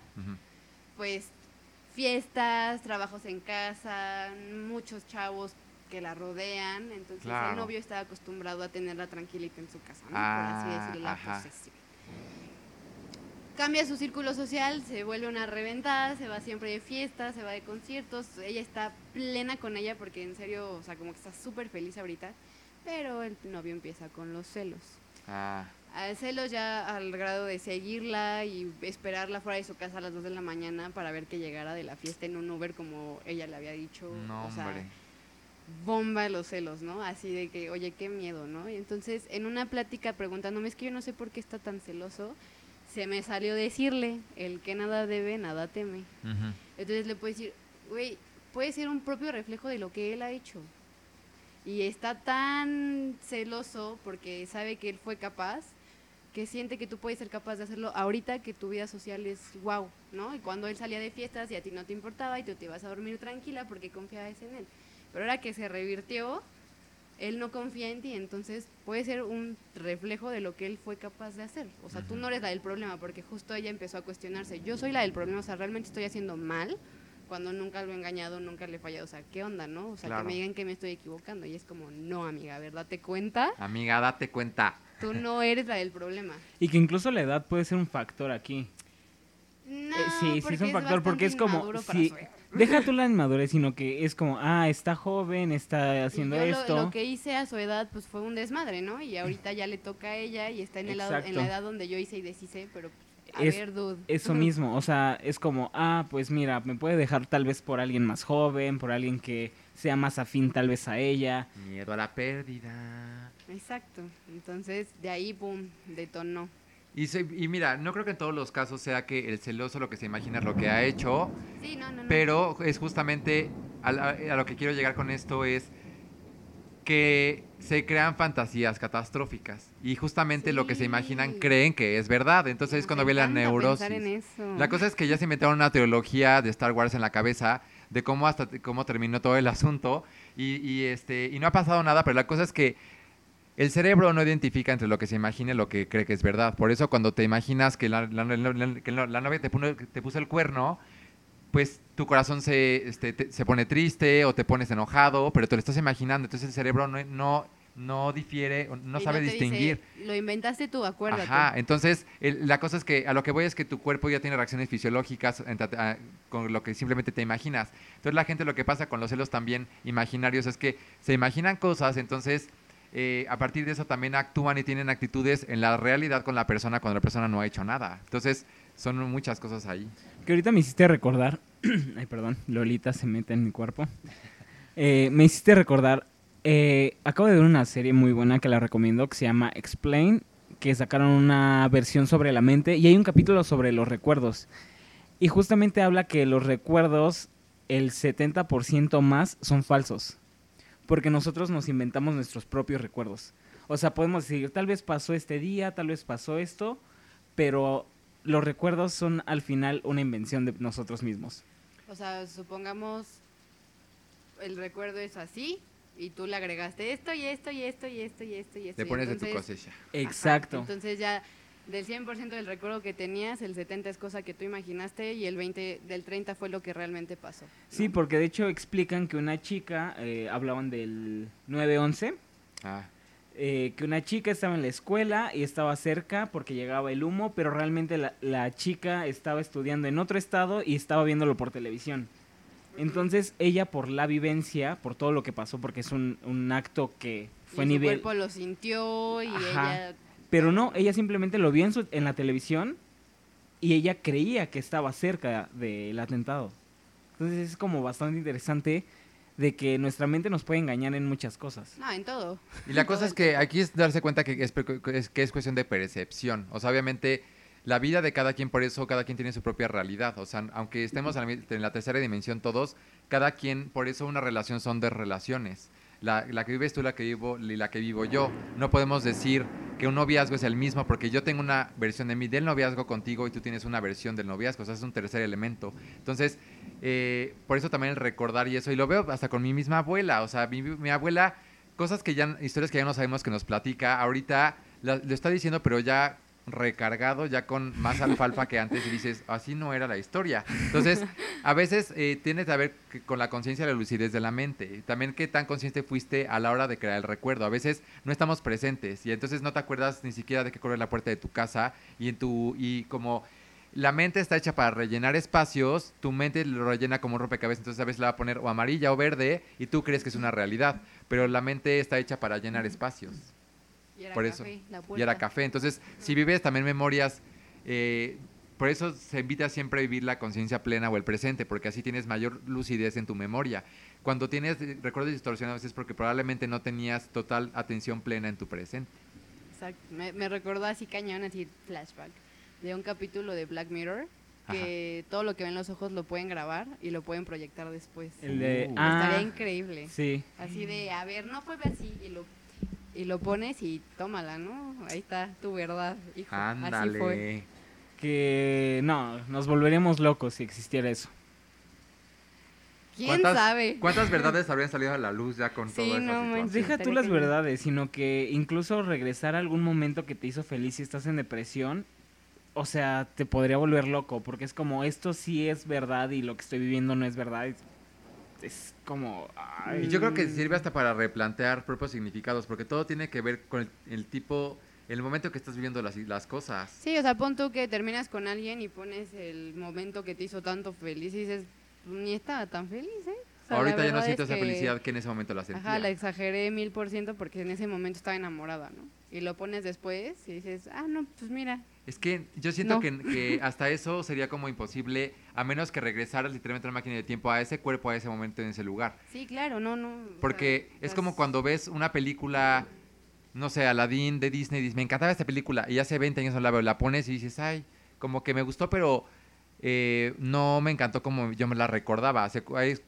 pues fiestas, trabajos en casa, muchos chavos que la rodean, entonces Claro. el novio está acostumbrado a tenerla tranquilita en su casa, ¿no? Ah, Por así decirlo, la ajá. posesión. Cambia su círculo social, se vuelve una reventada, se va siempre de fiestas, se va de conciertos, ella está plena con ella porque en serio, o sea, como que está súper feliz ahorita, pero el novio empieza con los celos. Ah, Al celos ya al grado de seguirla y esperarla fuera de su casa a las 2 de la mañana para ver que llegara de la fiesta en un Uber como ella le había dicho. no, o sea, hombre. bomba los celos, ¿no? Así de que, oye, qué miedo, ¿no? Y entonces, en una plática preguntándome, es que yo no sé por qué está tan celoso, se me salió decirle, el que nada debe, nada teme. Entonces le puedo decir, güey, puede ser un propio reflejo de lo que él ha hecho. Y está tan celoso porque sabe que él fue capaz, que siente que tú puedes ser capaz de hacerlo ahorita que tu vida social es wow, ¿no? Y cuando él salía de fiestas y a ti no te importaba y tú te ibas a dormir tranquila porque confiabas en él. Pero ahora que se revirtió, él no confía en ti, entonces puede ser un reflejo de lo que él fue capaz de hacer. O sea, tú no eres la del problema, porque justo ella empezó a cuestionarse, yo soy la del problema, o sea, realmente estoy haciendo mal cuando nunca lo he engañado, nunca le he fallado, o sea, ¿qué onda, no? O sea, Claro. que me digan que me estoy equivocando y es como, no, amiga, ¿verdad? ¿Te cuenta? Amiga, date cuenta. Tú no eres la del problema. Y que incluso la edad puede ser un factor aquí. No, Eh, sí, sí es un factor porque es como sí, su edad. deja tú la inmadurez, sino que es como, ah, está joven, está Y haciendo yo lo- esto. Lo, que hice a su edad pues fue un desmadre, ¿no? Y ahorita ya le toca a ella y está en, el lado- en la edad donde yo hice y deshice, pero a Es- ver, dude. Eso mismo, o sea, es como, ah, pues mira, me puede dejar tal vez por alguien más joven, por alguien que sea más afín tal vez a ella. Miedo a la pérdida. Exacto. Entonces, de ahí, pum, detonó. Y, se- y mira, no creo que en todos los casos sea que el celoso lo que se imagina es lo que ha hecho, Sí, no, no, no. pero es justamente a, la- a lo que quiero llegar con esto es que se crean fantasías catastróficas y justamente lo que se imaginan creen que es verdad. Entonces es cuando ve la neurosis. pensar en eso. La cosa es que ya se inventaron una teología de Star Wars en la cabeza de cómo hasta cómo terminó todo el asunto y, y, este y no ha pasado nada, pero la cosa es que el cerebro no identifica entre lo que se imagina y lo que cree que es verdad. Por eso cuando te imaginas que la, la- novia te, puso- te puso el cuerno, pues tu corazón se, este, te- se pone triste o te pones enojado, pero te lo estás imaginando. Entonces el cerebro no, no, no difiere, no Y sabe dice, distinguir. lo inventaste tú, acuérdate. Ajá, entonces el- la cosa es que a lo que voy es que tu cuerpo ya tiene reacciones fisiológicas en tra- a- con lo que simplemente te imaginas. Entonces la gente lo que pasa con los celos también imaginarios es que se imaginan cosas, entonces eh, a partir de eso también actúan y tienen actitudes en la realidad con la persona cuando la persona no ha hecho nada. Entonces son muchas cosas ahí. Que ahorita me hiciste recordar, *clears throat* ay perdón, Lolita se mete en mi cuerpo. Eh, me hiciste recordar, eh, acabo de ver una serie muy buena que la recomiendo que se llama Explain, que sacaron una versión sobre la mente y hay un capítulo sobre los recuerdos. Y justamente habla que los recuerdos, el 70% más son falsos. Porque nosotros nos inventamos nuestros propios recuerdos. O sea, podemos decir, tal vez pasó este día, tal vez pasó esto, pero los recuerdos son al final una invención de nosotros mismos. O sea, supongamos el recuerdo es así y tú le agregaste esto y esto y esto y esto y esto y esto. Te y pones de tu cosecha. Ajá, Exacto. entonces ya del 100% del recuerdo que tenías, el 70 es cosa que tú imaginaste y el 20 del 30 fue lo que realmente pasó. ¿no? Sí, porque de hecho explican que una chica, eh, hablaban del 9-11, Ah, eh, que una chica estaba en la escuela y estaba cerca porque llegaba el humo, pero realmente la, la chica estaba estudiando en otro estado y estaba viéndolo por televisión. Entonces ella por la vivencia, por todo lo que pasó, porque es un, un acto que fue y su nivel... cuerpo lo sintió y Ajá. ella... Pero no, ella simplemente lo vio en, su- en la televisión y ella creía que estaba cerca del atentado. Entonces es como bastante interesante de que nuestra mente nos puede engañar en muchas cosas. No, en todo. Y la cosa es que aquí es darse cuenta que es, que es cuestión de percepción. O sea, obviamente la vida de cada quien, por eso cada quien tiene su propia realidad. O sea, aunque estemos en la, en la tercera dimensión todos, cada quien, por eso una relación son dos relaciones. La, la que vives tú, la que vivo y la que vivo yo. No podemos decir que un noviazgo es el mismo porque yo tengo una versión de mí del noviazgo contigo y tú tienes una versión del noviazgo. O sea, es un tercer elemento. Entonces, eh, por eso también el recordar y eso. Y lo veo hasta con mi misma abuela. O sea, mi, mi abuela cosas que ya, historias que ya no sabemos que nos platica, ahorita la- lo está diciendo, pero ya recargado, ya con más alfalfa que antes, y dices, así no era la historia. Entonces, a veces eh, tiene que ver que- con la conciencia y la lucidez de la mente. También qué tan consciente fuiste a la hora de crear el recuerdo. A veces no estamos presentes y entonces no te acuerdas ni siquiera de qué corre la puerta de tu casa y en tu y como la mente está hecha para rellenar espacios, tu mente lo rellena como un rompecabezas, entonces a veces la va a poner o amarilla o verde y tú crees que es una realidad, pero la mente está hecha para llenar espacios. Y era Por eso. café, la Y era café. Entonces, si vives también memorias, eh, por eso se invita siempre a vivir la conciencia plena o el presente, porque así tienes mayor lucidez en tu memoria. Cuando tienes recuerdos distorsionados es porque probablemente no tenías total atención plena en tu presente. Exacto. Me, me recordó así cañón, así flashback, de un capítulo de Black Mirror, que todo lo que ven los ojos lo pueden grabar y lo pueden proyectar después. El de... Uh. ah, Estaría increíble. sí. Así de, a ver, no fue así y lo, y lo pones y tómala, ¿no? Ahí está tu verdad, hijo. Así fue. Ándale. Que no, nos volveríamos locos si existiera eso. ¿Quién ¿Cuántas- sabe? ¿Cuántas verdades habrían salido a la luz ya con Sí, toda esa no situación? Deja tú las verdades, sino que incluso regresar a algún momento que te hizo feliz y estás en depresión, o sea, te podría volver loco, porque es como, esto sí es verdad y lo que estoy viviendo no es verdad. Es, como... ay. Y yo creo que sirve hasta para replantear propios significados, porque todo tiene que ver con el, el tipo, el momento que estás viviendo las, las cosas. Sí, o sea, pon tú que terminas con alguien y pones el momento que te hizo tanto feliz y dices, ni estaba tan feliz, ¿eh? O sea, la Ahorita ya no siento es esa que- felicidad que en ese momento la sentía. Ajá, la exageré mil por ciento porque en ese momento estaba enamorada, ¿no? Y lo pones después y dices, ah, no, pues mira. Es que yo siento No. que, que *laughs* hasta eso sería como imposible, a menos que regresaras literalmente a la máquina de tiempo a ese cuerpo, a ese momento, en ese lugar. Sí, claro, no, no. o Porque sea, es como cuando ves una película, no sé, Aladdin de Disney, dices, me encantaba esta película, y hace 20 años no la veo, la pones y dices, ay, como que me gustó, pero eh, no me encantó como yo me la recordaba.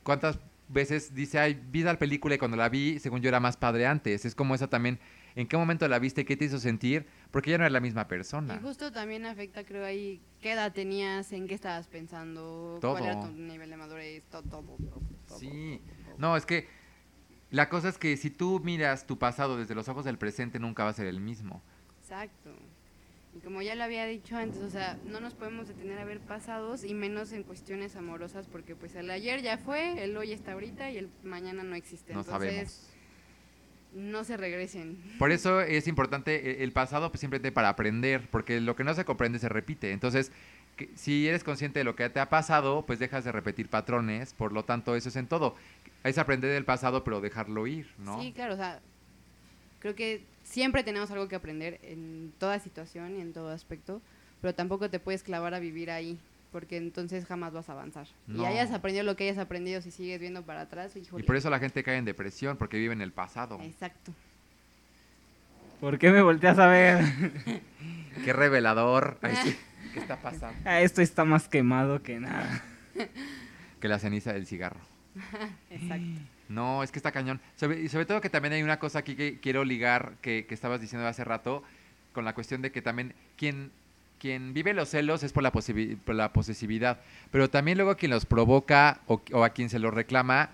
¿Cuántas veces dice, ay, vi la película y cuando la vi, según yo era más padre antes? Es como esa también, ¿en qué momento la viste? ¿Qué te hizo sentir? Porque ya no era la misma persona. Y justo también afecta, creo, ahí qué edad tenías, en qué estabas pensando, cuál era tu nivel de madurez, todo, todo, todo, todo, Sí. todo. No, es que la cosa es que si tú miras tu pasado desde los ojos del presente, nunca va a ser el mismo. Exacto. Y como ya lo había dicho antes, o sea, no nos podemos detener a ver pasados y menos en cuestiones amorosas porque pues el ayer ya fue, el hoy está ahorita y el mañana no existe. No Entonces, sabemos. no se regresen. Por eso es importante eh, el pasado pues, siempre te para aprender, porque lo que no se comprende se repite. Entonces, si eres consciente de lo que te ha pasado, pues dejas de repetir patrones, por lo tanto eso es en todo. Es aprender del pasado pero dejarlo ir, ¿no? Sí, claro, o sea, creo que siempre tenemos algo que aprender en toda situación y en todo aspecto, pero tampoco te puedes clavar a vivir ahí, porque entonces jamás vas a avanzar. No. Y hayas aprendido lo que hayas aprendido, si sigues viendo para atrás, híjole. Y por eso la gente cae en depresión, porque vive en el pasado. Exacto. ¿Por qué me volteas a ver? *laughs* Qué revelador. Ay, sí. *laughs* ¿Qué está pasando? Ah, Esto está más quemado que nada. Que la ceniza del cigarro. *laughs* Exacto. No, es que está cañón. Sobre, y sobre todo que también hay una cosa aquí que quiero ligar, que, que estabas diciendo hace rato, con la cuestión de que también quien, quien vive los celos es por la, posibi- por la posesividad, pero también luego quien los provoca o, o a quien se los reclama,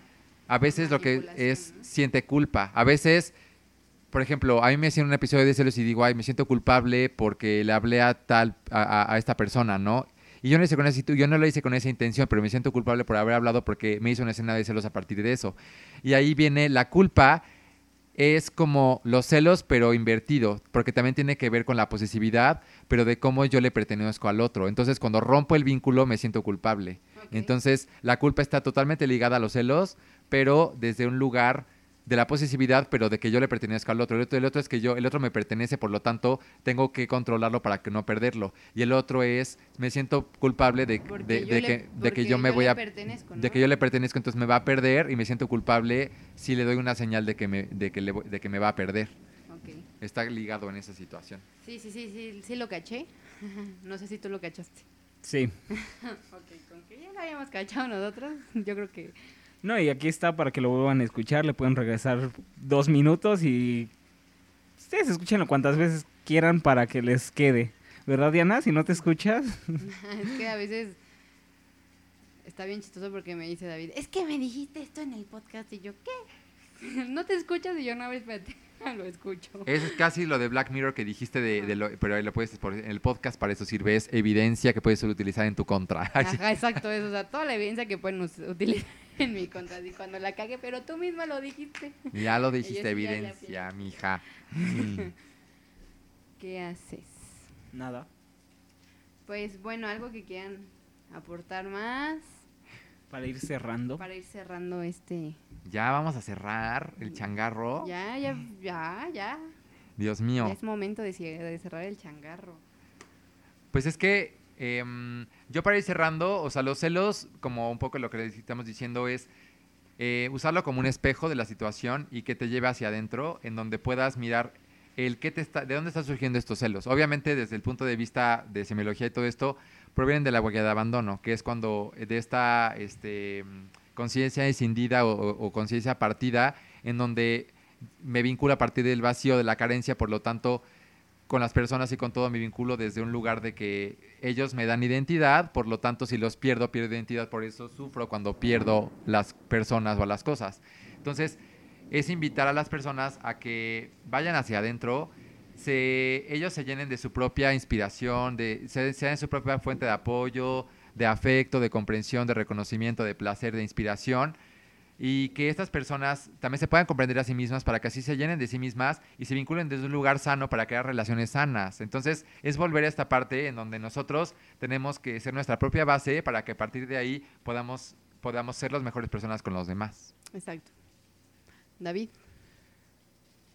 a veces lo que es ¿no? siente culpa. A veces, por ejemplo, a mí me hacían un episodio de celos y digo, ay, me siento culpable porque le hablé a tal, a, a- a esta persona, ¿no? Y yo no, hice con esa, yo no lo hice con esa intención, pero me siento culpable por haber hablado porque me hizo una escena de celos a partir de eso. Y ahí viene la culpa, es como los celos, pero invertido, porque también tiene que ver con la posesividad, pero de cómo yo le pertenezco al otro. Entonces, cuando rompo el vínculo, me siento culpable. Entonces, la culpa está totalmente ligada a los celos, pero desde un lugar de la posesividad, pero de que yo le pertenezco al otro. El otro, el otro es que yo, el otro me pertenece, por lo tanto, tengo que controlarlo para que no perderlo. Y el otro es, me siento culpable de, Porque de, yo de le- que, de que yo me yo voy le a pertenezco, de ¿no? que yo le pertenezco, entonces me va a perder y me siento culpable si le doy una señal de que me, de que le voy- de que me va a perder. Ok. Está ligado en esa situación. Sí, sí, sí, sí, sí lo caché. *laughs* no sé si tú lo cachaste. Sí. *laughs* Ok, con que ya lo habíamos cachado nosotros, yo creo que... No, y aquí está para que lo vuelvan a escuchar. Le pueden regresar dos minutos y ustedes escúchenlo cuantas veces quieran para que les quede. ¿Verdad, Diana? Si no te escuchas. *laughs* es que a veces está bien chistoso porque me dice David, es que me dijiste esto en el podcast y yo, ¿qué? *laughs* ¿No te escuchas? Y yo, no, espérate, *laughs* lo escucho. Es casi lo de Black Mirror que dijiste, de, de lo- pero ahí lo puedes por- en el podcast para eso sirve, es evidencia que puedes utilizar en tu contra. Ajá, exacto, eso, o sea, toda la evidencia que pueden utilizar *laughs* en mi contra, y cuando la cague, pero tú misma lo dijiste. Ya lo *laughs* dijiste, evidencia, mija. *laughs* ¿Qué haces? Nada. Pues bueno, algo que quieran aportar más Para ir cerrando. para ir cerrando este... Ya vamos a cerrar el changarro. Ya, ya, ya, ya. Dios mío. Ya es momento de cerrar el changarro. Pues es que em, yo para ir cerrando, o sea, los celos, como un poco lo que les estamos diciendo es eh, usarlo como un espejo de la situación y que te lleve hacia adentro, en donde puedas mirar el qué te está, de dónde están surgiendo estos celos. Obviamente, desde el punto de vista de semiología y todo esto, provienen de la huella de abandono, que es cuando eh, de esta este, conciencia escindida o, o- conciencia partida, en donde me vinculo a partir del vacío, de la carencia, por lo tanto, con las personas y con todo mi vínculo desde un lugar de que ellos me dan identidad, por lo tanto si los pierdo, pierdo identidad, por eso sufro cuando pierdo las personas o las cosas. Entonces, es invitar a las personas a que vayan hacia adentro, se, ellos se llenen de su propia inspiración, de, se, sean su propia fuente de apoyo, de afecto, de comprensión, de reconocimiento, de placer, de inspiración, y que estas personas también se puedan comprender a sí mismas para que así se llenen de sí mismas y se vinculen desde un lugar sano para crear relaciones sanas. Entonces, es volver a esta parte en donde nosotros tenemos que ser nuestra propia base para que a partir de ahí podamos, podamos ser las mejores personas con los demás. Exacto. David.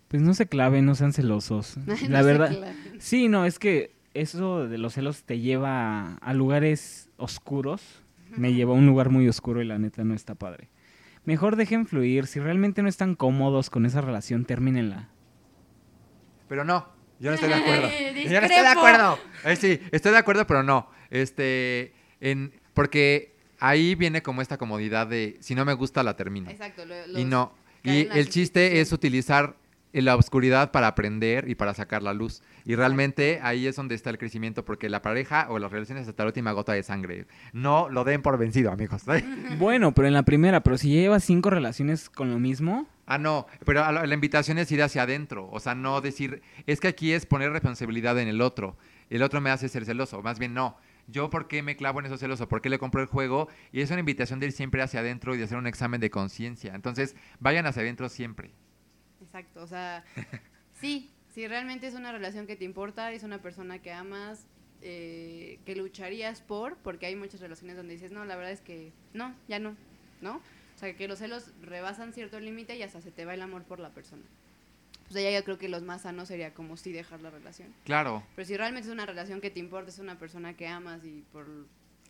Pues no se claven, no sean celosos. *laughs* No La verdad. Sí, no, es que eso de los celos te lleva a, a lugares oscuros. Me lleva a un lugar muy oscuro y la neta no está padre. Mejor dejen fluir. Si realmente no están cómodos con esa relación, termínenla. Pero no, yo no estoy de acuerdo. *laughs* Yo no estoy de acuerdo. Eh, sí, estoy de acuerdo, pero no. Este, en, porque ahí viene como esta comodidad de si no me gusta la termino. Exacto. lo- Y no. Y el chiste es sustitución. Utilizar la oscuridad para aprender y para sacar la luz. Y realmente ahí es donde está el crecimiento, porque la pareja o las relaciones hasta la última gota de sangre. No lo den por vencido, amigos. *laughs* Bueno, pero en la primera, pero si llevas cinco relaciones con lo mismo, Ah, no, pero la, la invitación es ir hacia adentro, o sea, no decir, es que aquí es poner responsabilidad en el otro, el otro me hace ser celoso, más bien no, yo por qué me clavo en esos celos o por qué le compro el juego, y es una invitación de ir siempre hacia adentro y de hacer un examen de conciencia, entonces vayan hacia adentro siempre. Exacto, o sea, *laughs* sí, si realmente es una relación que te importa, es una persona que amas, eh, que lucharías por, porque hay muchas relaciones donde dices, no, la verdad es que no, ya no, ¿no? O sea, que los celos rebasan cierto límite y hasta se te va el amor por la persona. Pues allá yo creo que los más sanos sería como sí dejar la relación. Claro, Pero si realmente es una relación que te importa, es una persona que amas y por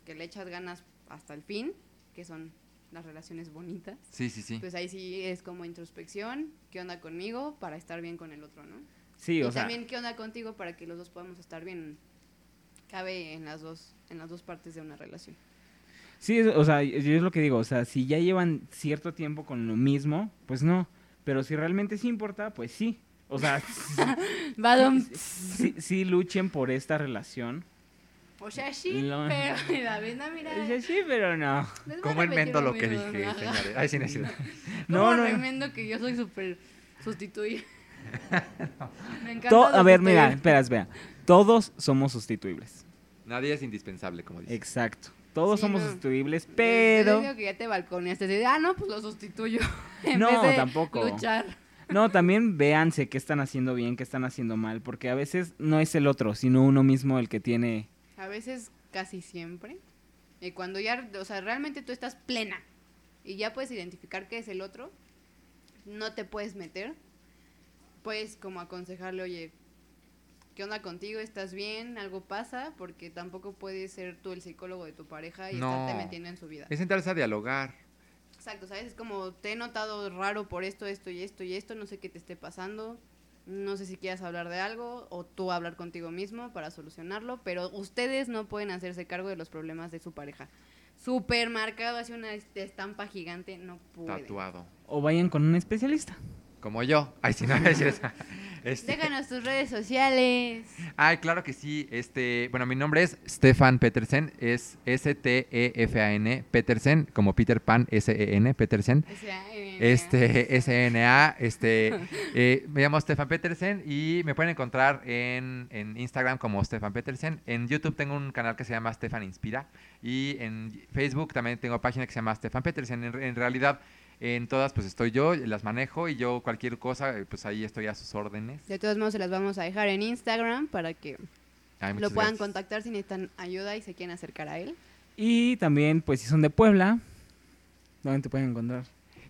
que le echas ganas hasta el fin, que son las relaciones bonitas, sí, sí, sí. pues ahí sí es como introspección, qué onda conmigo para estar bien con el otro, ¿no? sí, y o sea, también qué onda contigo para que los dos podamos estar bien. Cabe en las dos, en las dos partes de una relación. sí, es- o sea, yo es lo que digo, o sea, si ya llevan cierto tiempo con lo mismo, pues no, pero si realmente sí importa, pues sí. O sea, Badum. sí, sí luchen por esta relación. O sea, sí, Lo- *laughs* pero *laughs* David, no, mira. Sí, pero no. ¿Cómo enmendo lo que dije, señores? Ay, no es cierto. *laughs* No, ¿Cómo no. remendo que yo soy súper sustituible? Me encanta To- a ver, mira, sustituir. espera, espera. Todos somos sustituibles. Nadie es indispensable, como dice. Exacto. Todos Sí, somos no. sustituibles, Yo pero... digo que ya te balconeaste. así de, ah, no, pues lo sustituyo. en No, vez de tampoco. Luchar. No, también véanse qué están haciendo bien, qué están haciendo mal, porque a veces no es el otro, sino uno mismo el que tiene... A veces, casi siempre. Y cuando ya, o sea, realmente tú estás plena y ya puedes identificar qué es el otro, no te puedes meter. Puedes como aconsejarle, oye, ¿qué onda contigo? ¿Estás bien? ¿Algo pasa? Porque tampoco puedes ser tú el psicólogo de tu pareja y No. estarte metiendo en su vida. Es sentarse a dialogar. Exacto, ¿sabes? Es como, te he notado raro por esto, esto y esto y esto, no sé qué te esté pasando, no sé si quieras hablar de algo o tú hablar contigo mismo para solucionarlo, pero ustedes no pueden hacerse cargo de los problemas de su pareja. Súper marcado, así una est- estampa gigante, no pueden. Tatuado. O vayan con un especialista. Como yo. Ay, si no es eso. *laughs* Este, Déjanos tus redes sociales. Ay, claro que sí. Este, bueno, mi nombre es Stefan Petersen, es S-T-E-F-A-N, Petersen, como Peter Pan, S-E-N, Petersen. O sea, eh, Este, S-N-A, este, eh, me llamo Stefan Petersen y me pueden encontrar en, en Instagram como Stefan Petersen. En YouTube tengo un canal que se llama Stefan Inspira y en Facebook también tengo página que se llama Stefan Petersen. En, en realidad, en todas pues estoy yo, las manejo y yo cualquier cosa, eh, pues ahí estoy a sus órdenes. De todos modos, se las vamos a dejar en Instagram para que Ay, lo puedan gracias. contactar si necesitan ayuda y se quieren acercar a él. Y también, pues si son de Puebla, ¿dónde te pueden encontrar?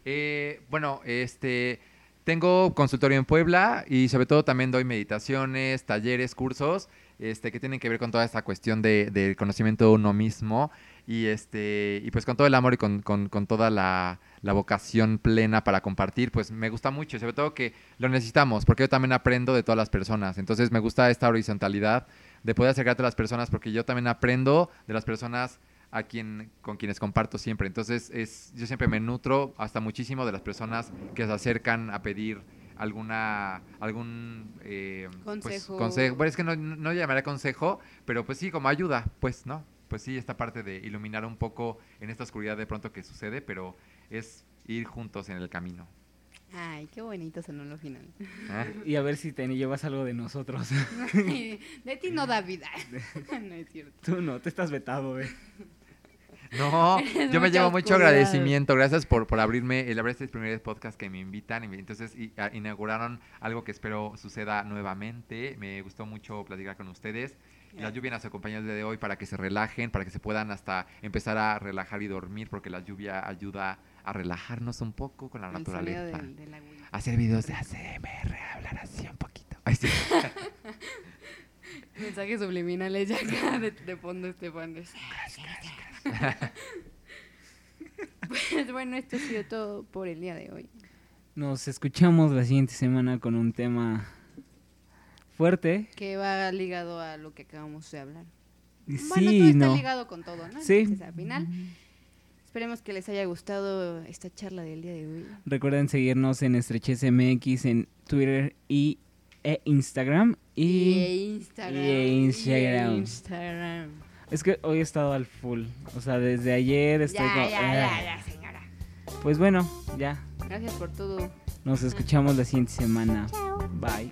Eh, bueno, este, tengo consultorio en Puebla y sobre todo también doy meditaciones, talleres, cursos, este, que tienen que ver con toda esta cuestión de, del conocimiento de uno mismo y este, y pues con todo el amor y con, con- con toda la, la vocación plena para compartir, pues me gusta mucho, y sobre todo que lo necesitamos, porque yo también aprendo de todas las personas, entonces me gusta esta horizontalidad de poder acercarte a las personas, porque yo también aprendo de las personas a quien con quienes comparto siempre. Entonces, es yo siempre me nutro hasta muchísimo de las personas que se acercan a pedir alguna algún eh, pues, Consejo. consejo. Bueno, es que no, no llamaré consejo, pero pues sí, como ayuda, pues, ¿no? Pues sí, esta parte de iluminar un poco en esta oscuridad de pronto que sucede, pero es ir juntos en el camino. Ay, qué bonito sonó lo final. ¿eh? Y a ver si te llevas algo de nosotros. *laughs* de ti no da vida. *laughs* no es cierto. Tú no, te estás vetado, eh. No, *laughs* yo me llevo mucho agradecimiento. Gracias por, por abrirme, el abrir este primer podcast que me invitan. y Entonces i- a- inauguraron algo que espero suceda nuevamente. Me gustó mucho platicar con ustedes. La lluvia nos acompaña el día de hoy para que se relajen, para que se puedan hasta empezar a relajar y dormir, porque la lluvia ayuda a relajarnos un poco con la El naturaleza. del, del. Hacer videos de ACMR, hablar así un poquito. Ay, sí. *laughs* Mensajes subliminales ya acá *laughs* de, de fondo, Estefan. *laughs* pues bueno, esto ha sido todo por el día de hoy. Nos escuchamos la siguiente semana con un tema fuerte. Que va ligado a lo que acabamos de hablar. Bueno, sí, todo está no. ligado con todo, ¿no? Sí. Entonces, al final, esperemos que les haya gustado esta charla del día de hoy. Recuerden seguirnos en Estrechez MX en Twitter y e Instagram. Y Y Instagram. y Instagram. y Instagram. es que hoy he estado al full. O sea, desde ayer estoy Ya, como- ya, ah. ya, ya, señora. Pues bueno, ya. Gracias por todo. Nos escuchamos la siguiente semana. Bye.